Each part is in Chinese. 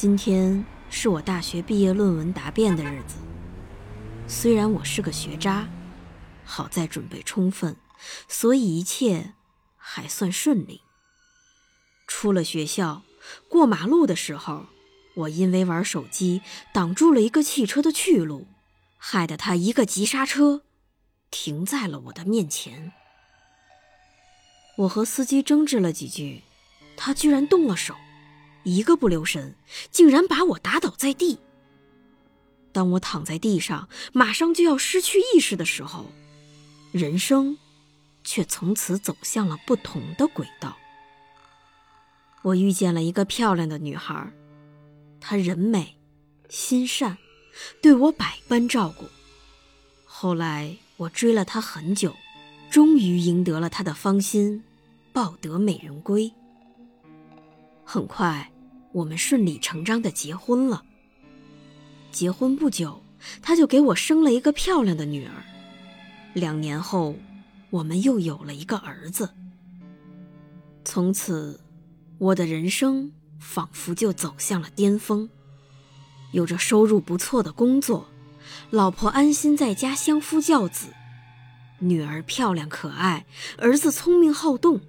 今天是我大学毕业论文答辩的日子。虽然我是个学渣，好在准备充分，所以一切还算顺利。出了学校，过马路的时候，我因为玩手机挡住了一个汽车的去路，害得他一个急刹车，停在了我的面前。我和司机争执了几句，他居然动了手。一个不留神，竟然把我打倒在地。当我躺在地上，马上就要失去意识的时候，人生却从此走向了不同的轨道。我遇见了一个漂亮的女孩，她人美心善，对我百般照顾。后来我追了她很久，终于赢得了她的芳心，抱得美人归。很快。我们顺理成章的结婚了。结婚不久，他就给我生了一个漂亮的女儿。两年后，我们又有了一个儿子。从此，我的人生仿佛就走向了巅峰。有着收入不错的工作，老婆安心在家相夫教子，女儿漂亮可爱，儿子聪明好动。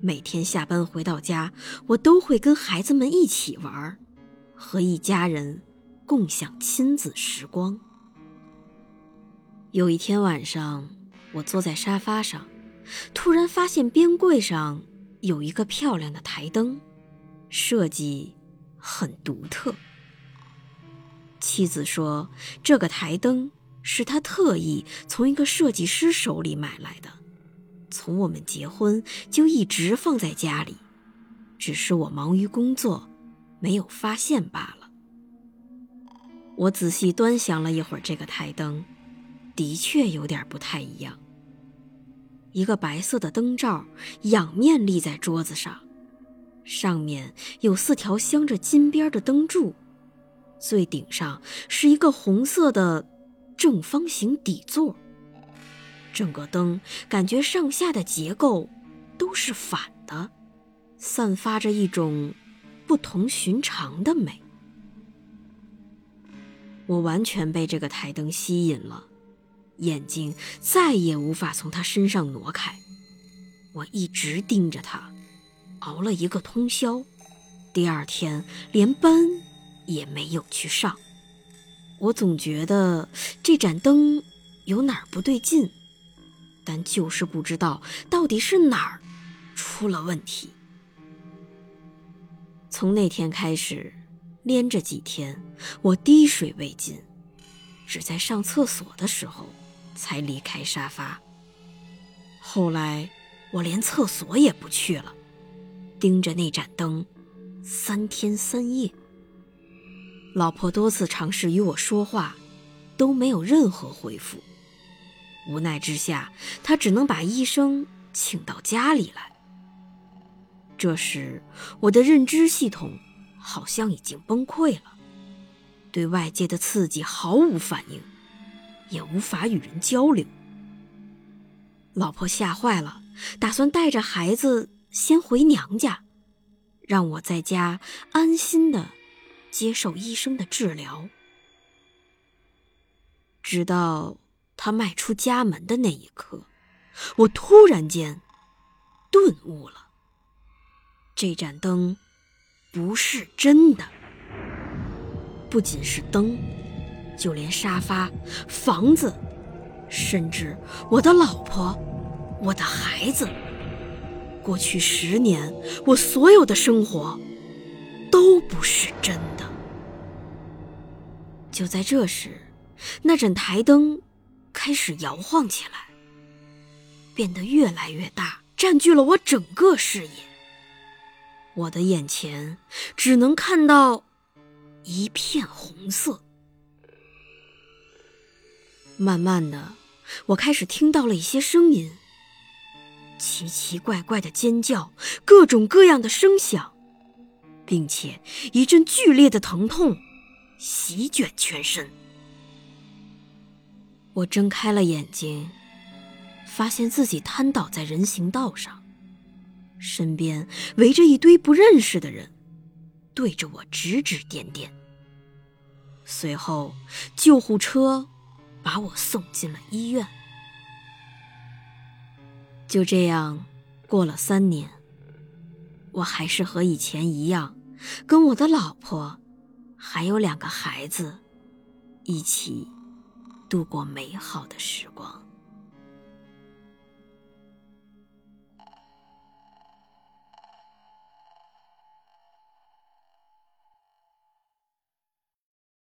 每天下班回到家，我都会跟孩子们一起玩，和一家人共享亲子时光。有一天晚上，我坐在沙发上，突然发现边柜上有一个漂亮的台灯，设计很独特。妻子说，这个台灯是他特意从一个设计师手里买来的。从我们结婚就一直放在家里，只是我忙于工作，没有发现罢了。我仔细端详了一会儿这个台灯，的确有点不太一样。一个白色的灯罩仰面立在桌子上，上面有四条镶着金边的灯柱，最顶上是一个红色的正方形底座。整个灯感觉上下的结构都是反的，散发着一种不同寻常的美。我完全被这个台灯吸引了，眼睛再也无法从它身上挪开。我一直盯着它，熬了一个通宵，第二天连班也没有去上。我总觉得这盏灯有哪儿不对劲。但就是不知道到底是哪儿出了问题。从那天开始，连着几天，我滴水未进，只在上厕所的时候才离开沙发。后来，我连厕所也不去了，盯着那盏灯，三天三夜。老婆多次尝试与我说话，都没有任何回复。无奈之下，他只能把医生请到家里来。这时，我的认知系统好像已经崩溃了，对外界的刺激毫无反应，也无法与人交流。老婆吓坏了，打算带着孩子先回娘家，让我在家安心的接受医生的治疗，直到。他迈出家门的那一刻，我突然间顿悟了：这盏灯不是真的。不仅是灯，就连沙发、房子，甚至我的老婆、我的孩子，过去十年我所有的生活都不是真的。就在这时，那盏台灯。开始摇晃起来，变得越来越大，占据了我整个视野。我的眼前只能看到一片红色。慢慢的，我开始听到了一些声音，奇奇怪怪的尖叫，各种各样的声响，并且一阵剧烈的疼痛席卷全身。我睁开了眼睛，发现自己瘫倒在人行道上，身边围着一堆不认识的人，对着我指指点点。随后，救护车把我送进了医院。就这样，过了三年，我还是和以前一样，跟我的老婆，还有两个孩子，一起。度过美好的时光。